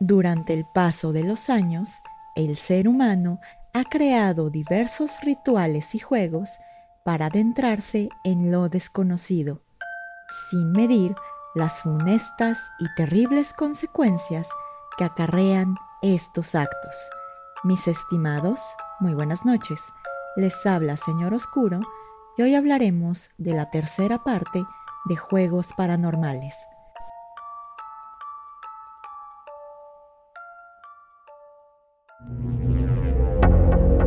Durante el paso de los años, el ser humano ha creado diversos rituales y juegos para adentrarse en lo desconocido, sin medir las funestas y terribles consecuencias que acarrean estos actos. Mis estimados, muy buenas noches. Les habla Señor Oscuro y hoy hablaremos de la tercera parte de Juegos Paranormales.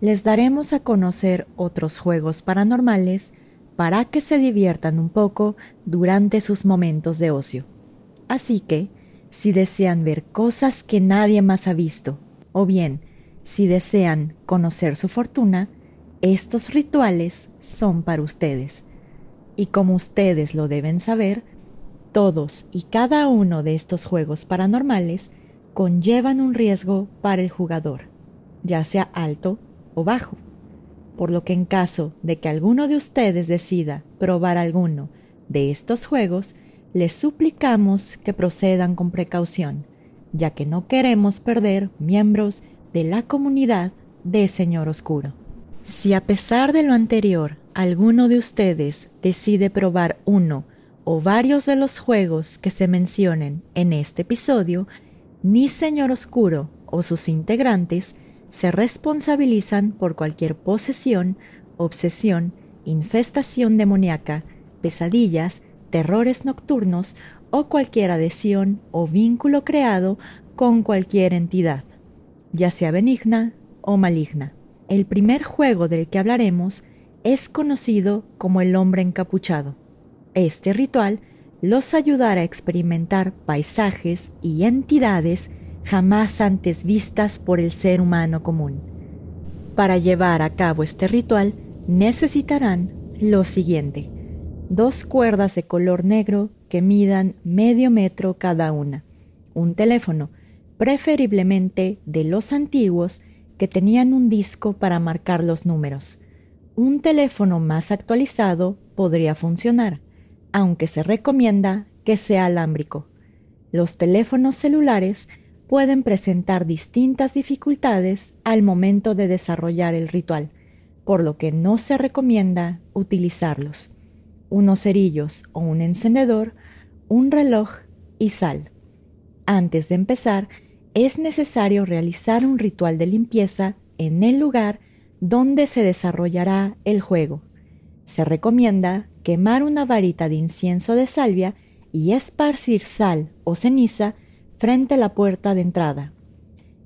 les daremos a conocer otros juegos paranormales para que se diviertan un poco durante sus momentos de ocio. Así que, si desean ver cosas que nadie más ha visto, o bien si desean conocer su fortuna, estos rituales son para ustedes. Y como ustedes lo deben saber, todos y cada uno de estos juegos paranormales conllevan un riesgo para el jugador, ya sea alto o bajo, por lo que en caso de que alguno de ustedes decida probar alguno de estos juegos, les suplicamos que procedan con precaución, ya que no queremos perder miembros de la comunidad de Señor Oscuro. Si a pesar de lo anterior alguno de ustedes decide probar uno o varios de los juegos que se mencionen en este episodio, ni Señor Oscuro o sus integrantes se responsabilizan por cualquier posesión, obsesión, infestación demoníaca, pesadillas, terrores nocturnos o cualquier adhesión o vínculo creado con cualquier entidad, ya sea benigna o maligna. El primer juego del que hablaremos es conocido como el hombre encapuchado. Este ritual los ayudará a experimentar paisajes y entidades jamás antes vistas por el ser humano común. Para llevar a cabo este ritual necesitarán lo siguiente. Dos cuerdas de color negro que midan medio metro cada una. Un teléfono, preferiblemente de los antiguos que tenían un disco para marcar los números. Un teléfono más actualizado podría funcionar, aunque se recomienda que sea alámbrico. Los teléfonos celulares pueden presentar distintas dificultades al momento de desarrollar el ritual, por lo que no se recomienda utilizarlos. Unos cerillos o un encendedor, un reloj y sal. Antes de empezar, es necesario realizar un ritual de limpieza en el lugar donde se desarrollará el juego. Se recomienda quemar una varita de incienso de salvia y esparcir sal o ceniza frente a la puerta de entrada.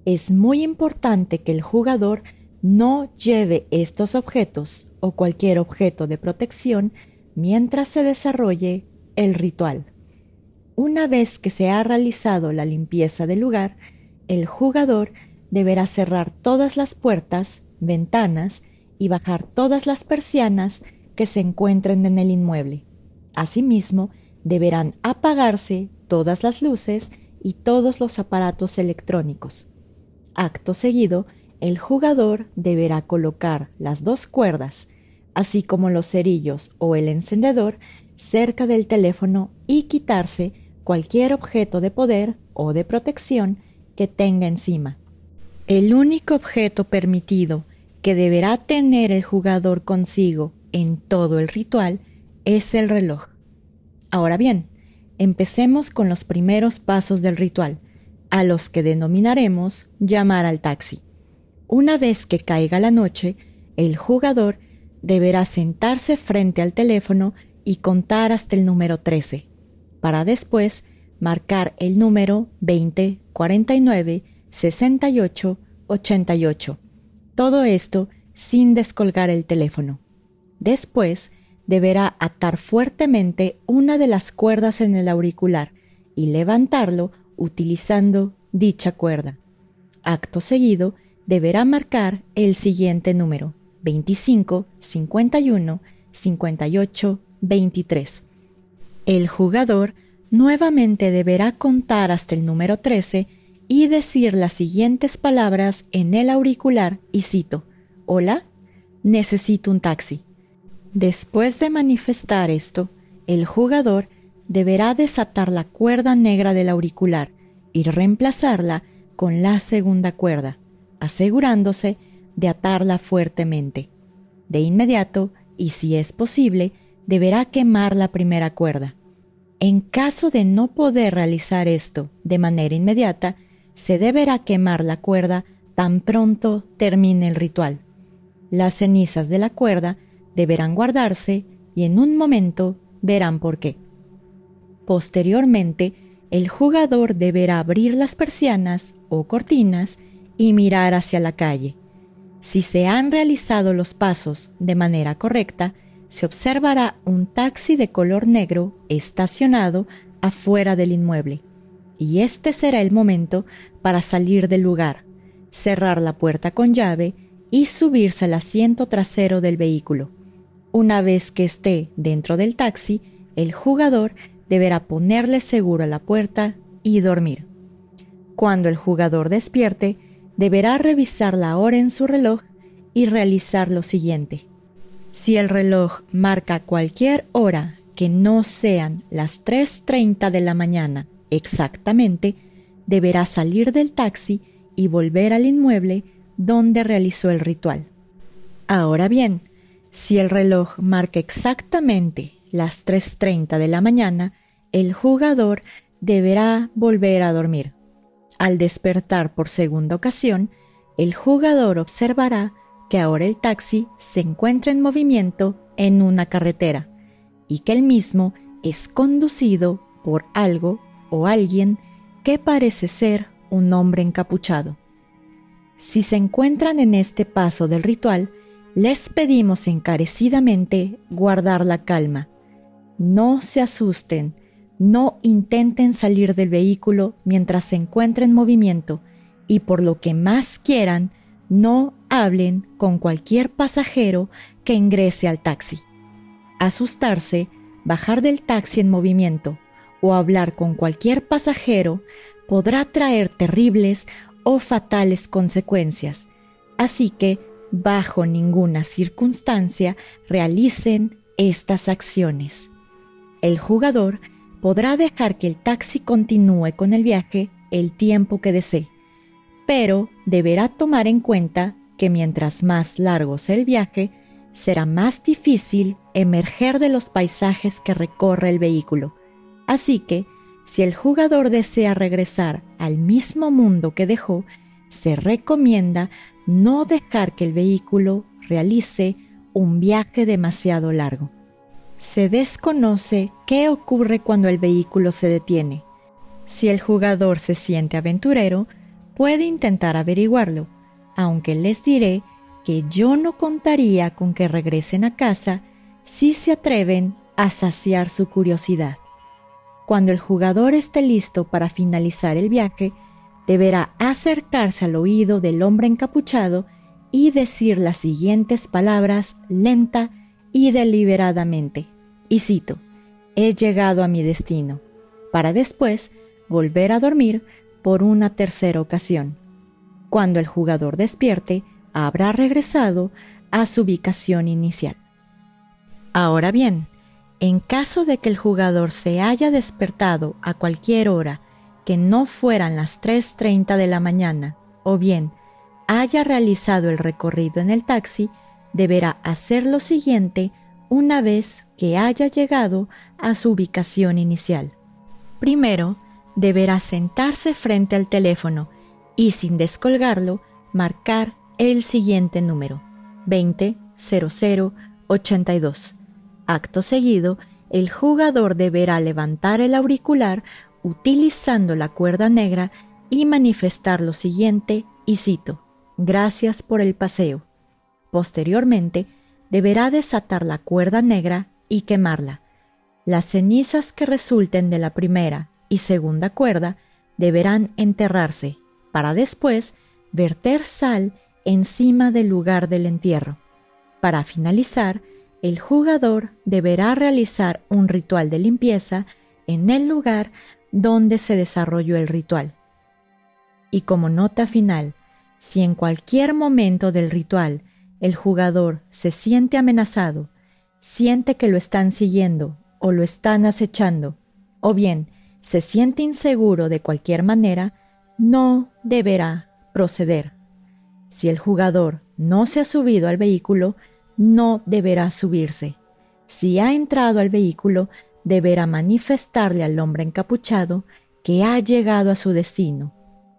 Es muy importante que el jugador no lleve estos objetos o cualquier objeto de protección mientras se desarrolle el ritual. Una vez que se ha realizado la limpieza del lugar, el jugador deberá cerrar todas las puertas, ventanas y bajar todas las persianas que se encuentren en el inmueble. Asimismo, deberán apagarse todas las luces y todos los aparatos electrónicos. Acto seguido, el jugador deberá colocar las dos cuerdas, así como los cerillos o el encendedor, cerca del teléfono y quitarse cualquier objeto de poder o de protección que tenga encima. El único objeto permitido que deberá tener el jugador consigo en todo el ritual es el reloj. Ahora bien, empecemos con los primeros pasos del ritual, a los que denominaremos llamar al taxi. Una vez que caiga la noche, el jugador deberá sentarse frente al teléfono y contar hasta el número 13, para después marcar el número 20, 49, 68, 88. Todo esto sin descolgar el teléfono. Después, deberá atar fuertemente una de las cuerdas en el auricular y levantarlo utilizando dicha cuerda. Acto seguido, deberá marcar el siguiente número 25, 51, 58, 23. El jugador nuevamente deberá contar hasta el número 13 y decir las siguientes palabras en el auricular y cito, Hola, necesito un taxi. Después de manifestar esto, el jugador deberá desatar la cuerda negra del auricular y reemplazarla con la segunda cuerda, asegurándose de atarla fuertemente. De inmediato, y si es posible, deberá quemar la primera cuerda. En caso de no poder realizar esto de manera inmediata, se deberá quemar la cuerda tan pronto termine el ritual. Las cenizas de la cuerda deberán guardarse y en un momento verán por qué. Posteriormente, el jugador deberá abrir las persianas o cortinas y mirar hacia la calle. Si se han realizado los pasos de manera correcta, se observará un taxi de color negro estacionado afuera del inmueble, y este será el momento para salir del lugar, cerrar la puerta con llave y subirse al asiento trasero del vehículo. Una vez que esté dentro del taxi, el jugador deberá ponerle seguro a la puerta y dormir. Cuando el jugador despierte, deberá revisar la hora en su reloj y realizar lo siguiente. Si el reloj marca cualquier hora que no sean las 3.30 de la mañana exactamente, deberá salir del taxi y volver al inmueble donde realizó el ritual. Ahora bien, si el reloj marca exactamente las 3.30 de la mañana, el jugador deberá volver a dormir. Al despertar por segunda ocasión, el jugador observará que ahora el taxi se encuentra en movimiento en una carretera y que el mismo es conducido por algo o alguien que parece ser un hombre encapuchado. Si se encuentran en este paso del ritual, les pedimos encarecidamente guardar la calma. No se asusten, no intenten salir del vehículo mientras se encuentra en movimiento y por lo que más quieran, no hablen con cualquier pasajero que ingrese al taxi. Asustarse, bajar del taxi en movimiento o hablar con cualquier pasajero podrá traer terribles o fatales consecuencias, así que bajo ninguna circunstancia realicen estas acciones. El jugador podrá dejar que el taxi continúe con el viaje el tiempo que desee, pero deberá tomar en cuenta que mientras más largo sea el viaje, será más difícil emerger de los paisajes que recorre el vehículo. Así que, si el jugador desea regresar al mismo mundo que dejó, se recomienda no dejar que el vehículo realice un viaje demasiado largo. Se desconoce qué ocurre cuando el vehículo se detiene. Si el jugador se siente aventurero, puede intentar averiguarlo, aunque les diré que yo no contaría con que regresen a casa si se atreven a saciar su curiosidad. Cuando el jugador esté listo para finalizar el viaje, deberá acercarse al oído del hombre encapuchado y decir las siguientes palabras lenta y deliberadamente y cito, he llegado a mi destino, para después volver a dormir por una tercera ocasión. Cuando el jugador despierte, habrá regresado a su ubicación inicial. Ahora bien, en caso de que el jugador se haya despertado a cualquier hora que no fueran las 3.30 de la mañana, o bien haya realizado el recorrido en el taxi, deberá hacer lo siguiente una vez que haya llegado a su ubicación inicial. Primero, deberá sentarse frente al teléfono y sin descolgarlo, marcar el siguiente número 200082. Acto seguido, el jugador deberá levantar el auricular utilizando la cuerda negra y manifestar lo siguiente, y cito, Gracias por el paseo. Posteriormente, deberá desatar la cuerda negra y quemarla. Las cenizas que resulten de la primera y segunda cuerda deberán enterrarse para después verter sal encima del lugar del entierro. Para finalizar, el jugador deberá realizar un ritual de limpieza en el lugar donde se desarrolló el ritual. Y como nota final, si en cualquier momento del ritual el jugador se siente amenazado, siente que lo están siguiendo o lo están acechando, o bien se siente inseguro de cualquier manera, no deberá proceder. Si el jugador no se ha subido al vehículo, no deberá subirse. Si ha entrado al vehículo, deberá manifestarle al hombre encapuchado que ha llegado a su destino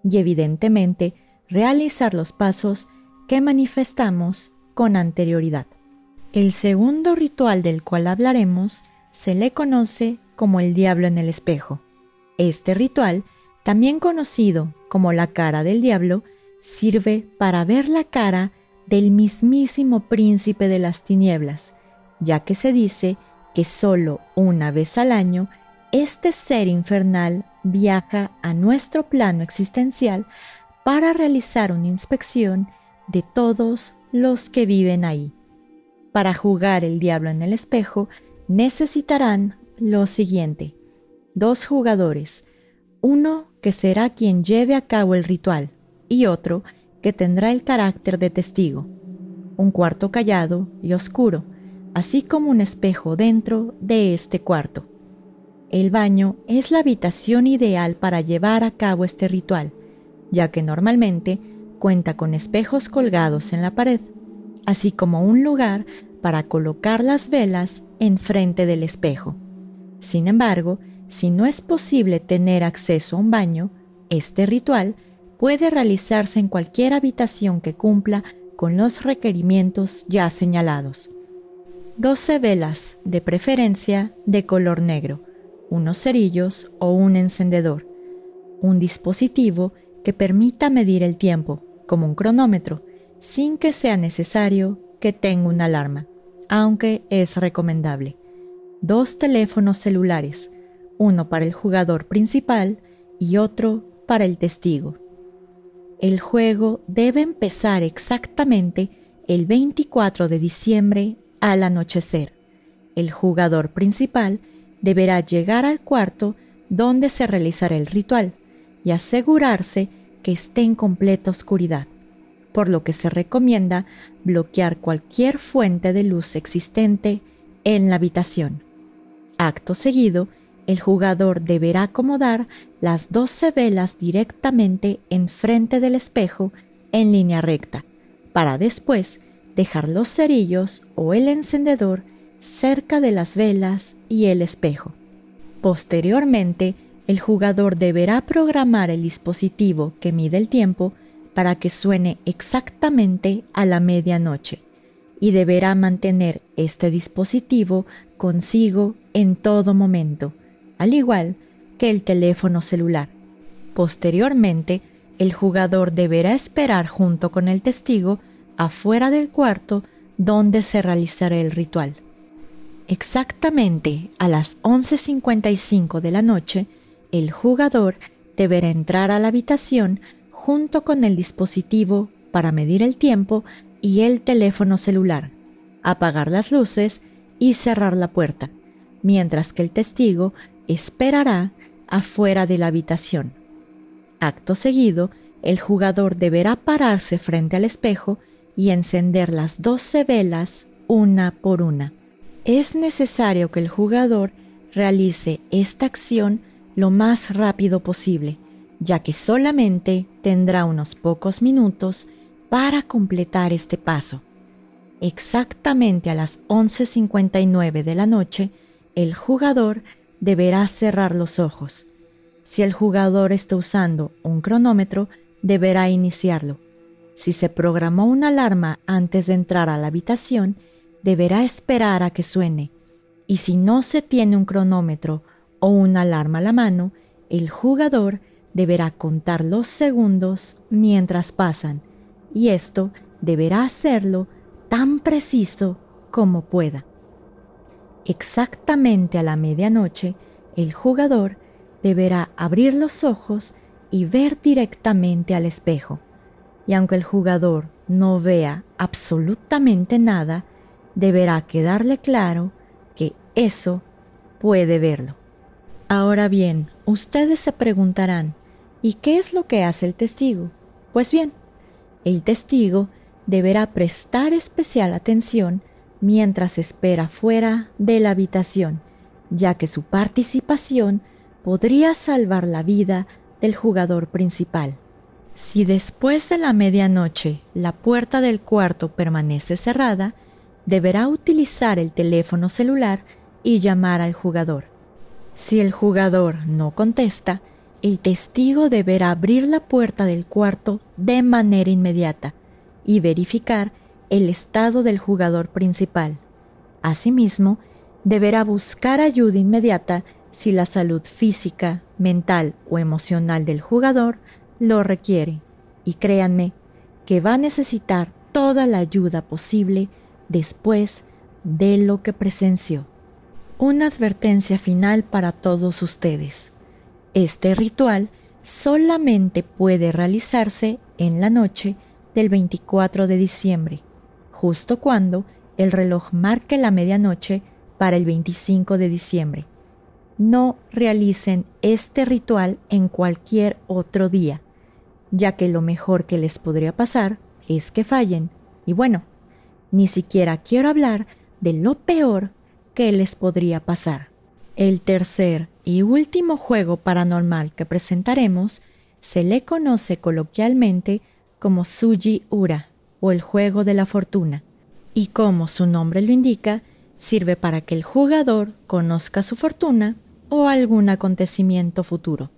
y evidentemente realizar los pasos que manifestamos con anterioridad. El segundo ritual del cual hablaremos se le conoce como el diablo en el espejo. Este ritual, también conocido como la cara del diablo, sirve para ver la cara del mismísimo príncipe de las tinieblas, ya que se dice que solo una vez al año este ser infernal viaja a nuestro plano existencial para realizar una inspección de todos los que viven ahí. Para jugar el diablo en el espejo necesitarán lo siguiente. Dos jugadores, uno que será quien lleve a cabo el ritual y otro que tendrá el carácter de testigo. Un cuarto callado y oscuro, así como un espejo dentro de este cuarto. El baño es la habitación ideal para llevar a cabo este ritual, ya que normalmente cuenta con espejos colgados en la pared, así como un lugar para colocar las velas enfrente del espejo. Sin embargo, si no es posible tener acceso a un baño, este ritual puede realizarse en cualquier habitación que cumpla con los requerimientos ya señalados. 12 velas, de preferencia de color negro, unos cerillos o un encendedor, un dispositivo que permita medir el tiempo, como un cronómetro, sin que sea necesario que tenga una alarma, aunque es recomendable. Dos teléfonos celulares, uno para el jugador principal y otro para el testigo. El juego debe empezar exactamente el 24 de diciembre al anochecer. El jugador principal deberá llegar al cuarto donde se realizará el ritual y asegurarse que esté en completa oscuridad, por lo que se recomienda bloquear cualquier fuente de luz existente en la habitación. Acto seguido, el jugador deberá acomodar las 12 velas directamente enfrente del espejo en línea recta, para después dejar los cerillos o el encendedor cerca de las velas y el espejo. Posteriormente, el jugador deberá programar el dispositivo que mide el tiempo para que suene exactamente a la medianoche y deberá mantener este dispositivo consigo en todo momento, al igual que el teléfono celular. Posteriormente, el jugador deberá esperar junto con el testigo afuera del cuarto donde se realizará el ritual. Exactamente a las 11.55 de la noche, el jugador deberá entrar a la habitación junto con el dispositivo para medir el tiempo y el teléfono celular, apagar las luces y cerrar la puerta, mientras que el testigo esperará afuera de la habitación. Acto seguido, el jugador deberá pararse frente al espejo y encender las doce velas una por una. Es necesario que el jugador realice esta acción lo más rápido posible, ya que solamente tendrá unos pocos minutos para completar este paso. Exactamente a las 11.59 de la noche, el jugador deberá cerrar los ojos. Si el jugador está usando un cronómetro, deberá iniciarlo. Si se programó una alarma antes de entrar a la habitación, deberá esperar a que suene. Y si no se tiene un cronómetro o una alarma a la mano, el jugador deberá contar los segundos mientras pasan, y esto deberá hacerlo tan preciso como pueda. Exactamente a la medianoche, el jugador deberá abrir los ojos y ver directamente al espejo. Y aunque el jugador no vea absolutamente nada, deberá quedarle claro que eso puede verlo. Ahora bien, ustedes se preguntarán, ¿y qué es lo que hace el testigo? Pues bien, el testigo deberá prestar especial atención mientras espera fuera de la habitación, ya que su participación podría salvar la vida del jugador principal. Si después de la medianoche la puerta del cuarto permanece cerrada, deberá utilizar el teléfono celular y llamar al jugador. Si el jugador no contesta, el testigo deberá abrir la puerta del cuarto de manera inmediata y verificar el estado del jugador principal. Asimismo, deberá buscar ayuda inmediata si la salud física, mental o emocional del jugador lo requiere. Y créanme que va a necesitar toda la ayuda posible después de lo que presenció. Una advertencia final para todos ustedes. Este ritual solamente puede realizarse en la noche del 24 de diciembre, justo cuando el reloj marque la medianoche para el 25 de diciembre. No realicen este ritual en cualquier otro día, ya que lo mejor que les podría pasar es que fallen. Y bueno, ni siquiera quiero hablar de lo peor que les podría pasar. El tercer y último juego paranormal que presentaremos se le conoce coloquialmente como Suji Ura o el juego de la fortuna, y como su nombre lo indica, sirve para que el jugador conozca su fortuna o algún acontecimiento futuro.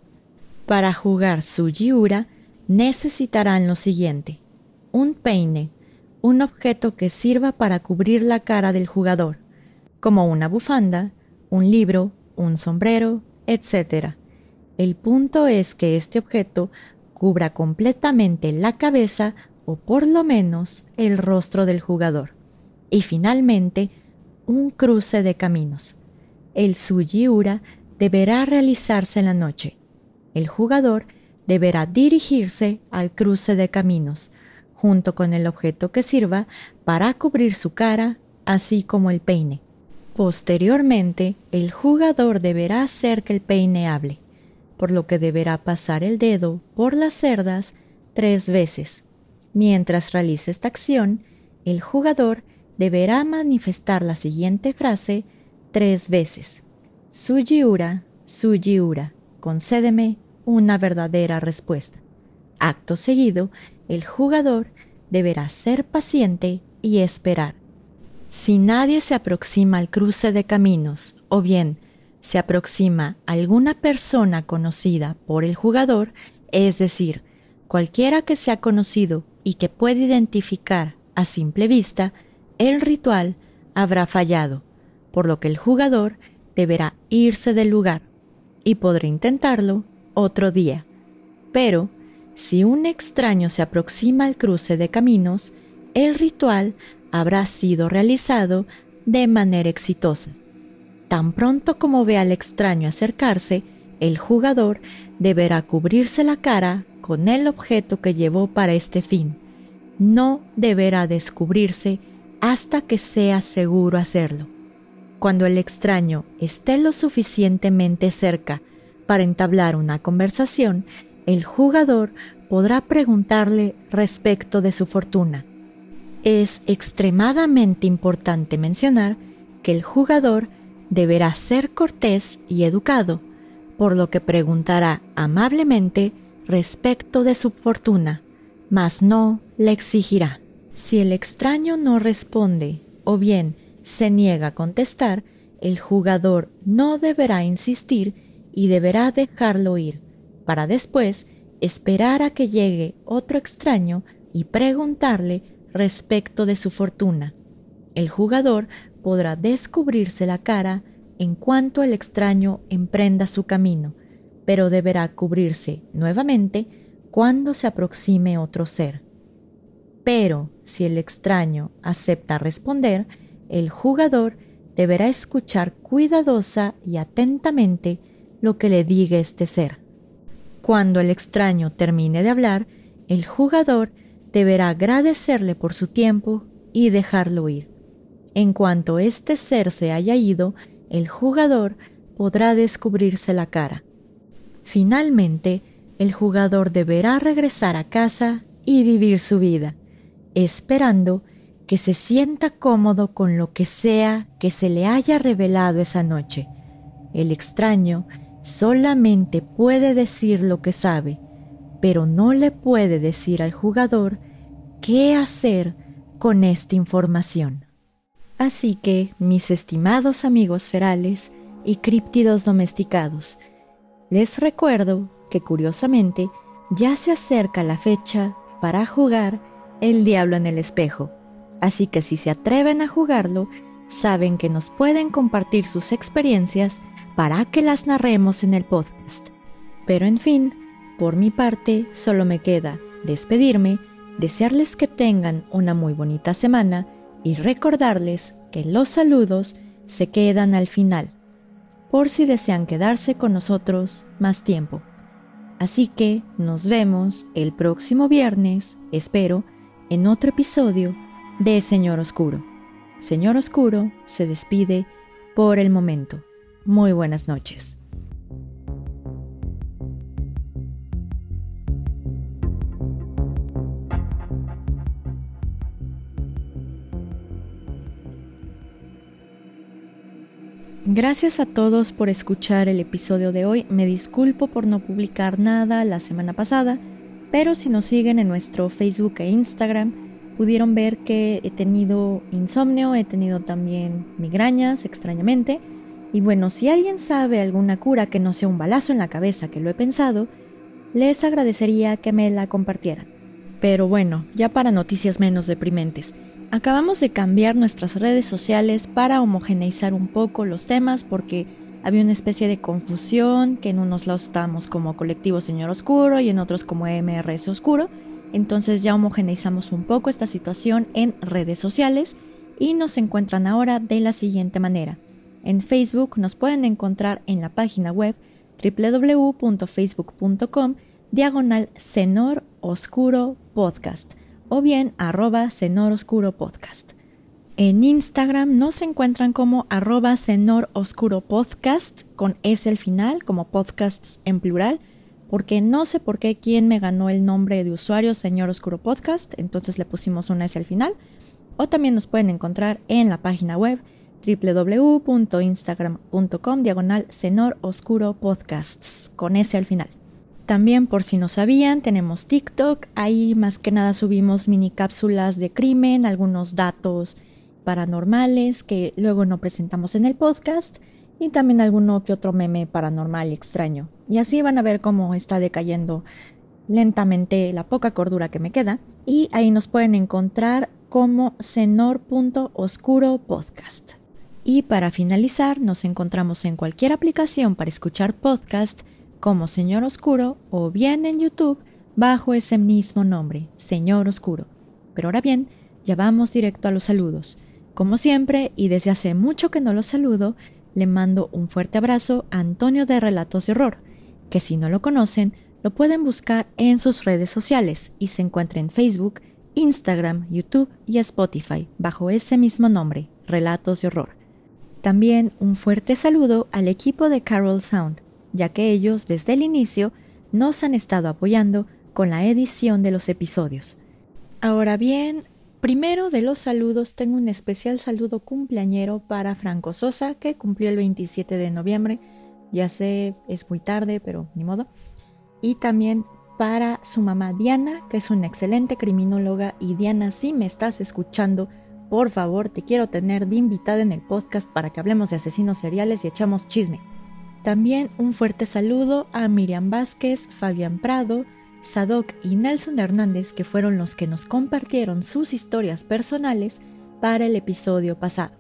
Para jugar Suji Ura necesitarán lo siguiente: un peine, un objeto que sirva para cubrir la cara del jugador, como una bufanda, un libro, un sombrero, etc. El punto es que este objeto cubra completamente la cabeza o por lo menos el rostro del jugador. Y finalmente, un cruce de caminos. El Sujiura deberá realizarse en la noche. El jugador deberá dirigirse al cruce de caminos, junto con el objeto que sirva para cubrir su cara, así como el peine. Posteriormente, el jugador deberá hacer que el peine hable, por lo que deberá pasar el dedo por las cerdas tres veces. Mientras realice esta acción, el jugador deberá manifestar la siguiente frase tres veces. Sujiura, Sujiura, concédeme una verdadera respuesta. Acto seguido, el jugador deberá ser paciente y esperar. Si nadie se aproxima al cruce de caminos o bien se aproxima alguna persona conocida por el jugador, es decir, cualquiera que sea conocido y que pueda identificar a simple vista, el ritual habrá fallado, por lo que el jugador deberá irse del lugar y podrá intentarlo otro día. Pero, si un extraño se aproxima al cruce de caminos, el ritual habrá sido realizado de manera exitosa. Tan pronto como ve al extraño acercarse, el jugador deberá cubrirse la cara con el objeto que llevó para este fin. No deberá descubrirse hasta que sea seguro hacerlo. Cuando el extraño esté lo suficientemente cerca para entablar una conversación, el jugador podrá preguntarle respecto de su fortuna. Es extremadamente importante mencionar que el jugador deberá ser cortés y educado, por lo que preguntará amablemente respecto de su fortuna, mas no le exigirá. Si el extraño no responde o bien se niega a contestar, el jugador no deberá insistir y deberá dejarlo ir, para después esperar a que llegue otro extraño y preguntarle respecto de su fortuna. El jugador podrá descubrirse la cara en cuanto el extraño emprenda su camino, pero deberá cubrirse nuevamente cuando se aproxime otro ser. Pero si el extraño acepta responder, el jugador deberá escuchar cuidadosa y atentamente lo que le diga este ser. Cuando el extraño termine de hablar, el jugador deberá agradecerle por su tiempo y dejarlo ir. En cuanto este ser se haya ido, el jugador podrá descubrirse la cara. Finalmente, el jugador deberá regresar a casa y vivir su vida, esperando que se sienta cómodo con lo que sea que se le haya revelado esa noche. El extraño solamente puede decir lo que sabe, pero no le puede decir al jugador qué hacer con esta información. Así que, mis estimados amigos ferales y críptidos domesticados, les recuerdo que curiosamente ya se acerca la fecha para jugar El Diablo en el Espejo, así que si se atreven a jugarlo, saben que nos pueden compartir sus experiencias para que las narremos en el podcast. Pero en fin, por mi parte, solo me queda despedirme, desearles que tengan una muy bonita semana y recordarles que los saludos se quedan al final, por si desean quedarse con nosotros más tiempo. Así que nos vemos el próximo viernes, espero, en otro episodio de Señor Oscuro. Señor Oscuro se despide por el momento. Muy buenas noches. Gracias a todos por escuchar el episodio de hoy. Me disculpo por no publicar nada la semana pasada, pero si nos siguen en nuestro Facebook e Instagram, pudieron ver que he tenido insomnio, he tenido también migrañas, extrañamente. Y bueno, si alguien sabe alguna cura que no sea un balazo en la cabeza, que lo he pensado, les agradecería que me la compartieran. Pero bueno, ya para noticias menos deprimentes. Acabamos de cambiar nuestras redes sociales para homogeneizar un poco los temas porque había una especie de confusión, que en unos lados estábamos como colectivo Señor Oscuro y en otros como MRS Oscuro. Entonces ya homogeneizamos un poco esta situación en redes sociales y nos encuentran ahora de la siguiente manera. En Facebook nos pueden encontrar en la página web www.facebook.com diagonal Senor Oscuro Podcast o bien arroba Cenor Oscuro Podcast. En Instagram nos encuentran como arroba Cenor Oscuro Podcast con S al final, como podcasts en plural, porque no sé por qué quién me ganó el nombre de usuario Señor Oscuro Podcast, entonces le pusimos una S al final. O también nos pueden encontrar en la página web www.instagram.com diagonal Cenor Oscuro Podcasts con S al final. También, por si no sabían, tenemos TikTok. Ahí más que nada subimos mini cápsulas de crimen, algunos datos paranormales que luego no presentamos en el podcast y también alguno que otro meme paranormal extraño. Y así van a ver cómo está decayendo lentamente la poca cordura que me queda. Y ahí nos pueden encontrar como senor.oscuro podcast. Y para finalizar, nos encontramos en cualquier aplicación para escuchar podcast como Señor Oscuro o bien en YouTube bajo ese mismo nombre, Señor Oscuro. Pero ahora bien, ya vamos directo a los saludos. Como siempre, y desde hace mucho que no los saludo, le mando un fuerte abrazo a Antonio de Relatos de Horror, que si no lo conocen, lo pueden buscar en sus redes sociales y se encuentra en Facebook, Instagram, YouTube y Spotify bajo ese mismo nombre, Relatos de Horror. También un fuerte saludo al equipo de Carol Sound, ya que ellos desde el inicio nos han estado apoyando con la edición de los episodios. Ahora bien, primero de los saludos tengo un especial saludo cumpleañero para Franco Sosa, que cumplió el 27 de noviembre. Ya sé, es muy tarde, pero ni modo. Y también para su mamá Diana, que es una excelente criminóloga. Y Diana, si me estás escuchando, por favor, te quiero tener de invitada en el podcast para que hablemos de asesinos seriales y echamos chisme. También un fuerte saludo a Miriam Vázquez, Fabián Prado, Sadok y Nelson Hernández, que fueron los que nos compartieron sus historias personales para el episodio pasado.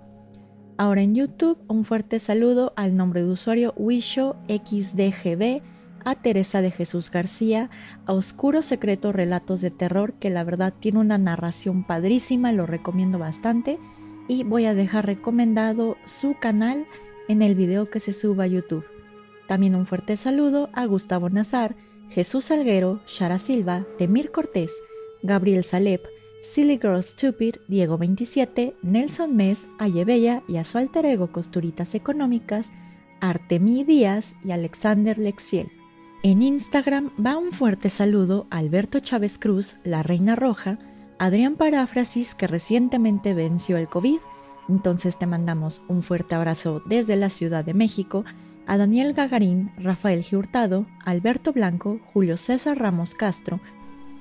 Ahora en YouTube, un fuerte saludo al nombre de usuario WishoXDGB, a Teresa de Jesús García, a Oscuro Secreto Relatos de Terror, que la verdad tiene una narración padrísima, lo recomiendo bastante, y voy a dejar recomendado su canal en el video que se suba a YouTube. También un fuerte saludo a Gustavo Nazar, Jesús Salguero, Shara Silva, Demir Cortés, Gabriel Salep, Silly Girl Stupid, Diego 27, Nelson Med, Ayebella y a su alter ego Costuritas Económicas, Artemí Díaz y Alexander Lexiel. En Instagram va un fuerte saludo a Alberto Chávez Cruz, la Reina Roja, Adrián Paráfrasis que recientemente venció el COVID, entonces te mandamos un fuerte abrazo desde la Ciudad de México, a Daniel Gagarín, Rafael Giurtado, Alberto Blanco, Julio César Ramos Castro,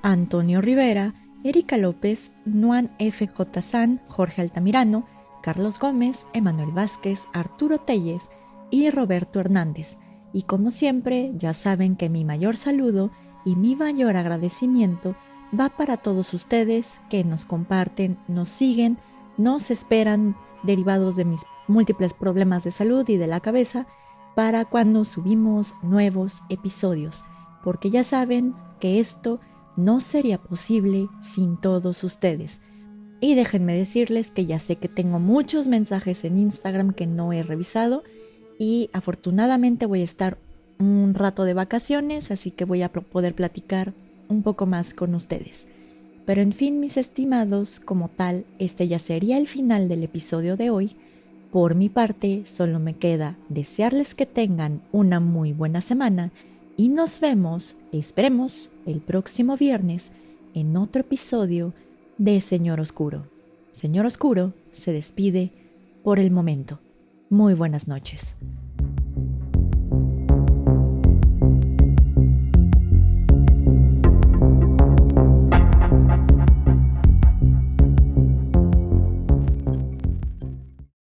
Antonio Rivera, Erika López, Nuan F.J. San, Jorge Altamirano, Carlos Gómez, Emanuel Vázquez, Arturo Telles y Roberto Hernández. Y como siempre, ya saben que mi mayor saludo y mi mayor agradecimiento va para todos ustedes que nos comparten, nos siguen, nos esperan derivados de mis múltiples problemas de salud y de la cabeza para cuando subimos nuevos episodios, porque ya saben que esto no sería posible sin todos ustedes. Y déjenme decirles que ya sé que tengo muchos mensajes en Instagram que no he revisado y afortunadamente voy a estar un rato de vacaciones, así que voy a poder platicar un poco más con ustedes. Pero en fin, mis estimados, como tal, este ya sería el final del episodio de hoy. Por mi parte, solo me queda desearles que tengan una muy buena semana y nos vemos, esperemos, el próximo viernes en otro episodio de Señor Oscuro. Señor Oscuro se despide por el momento. Muy buenas noches.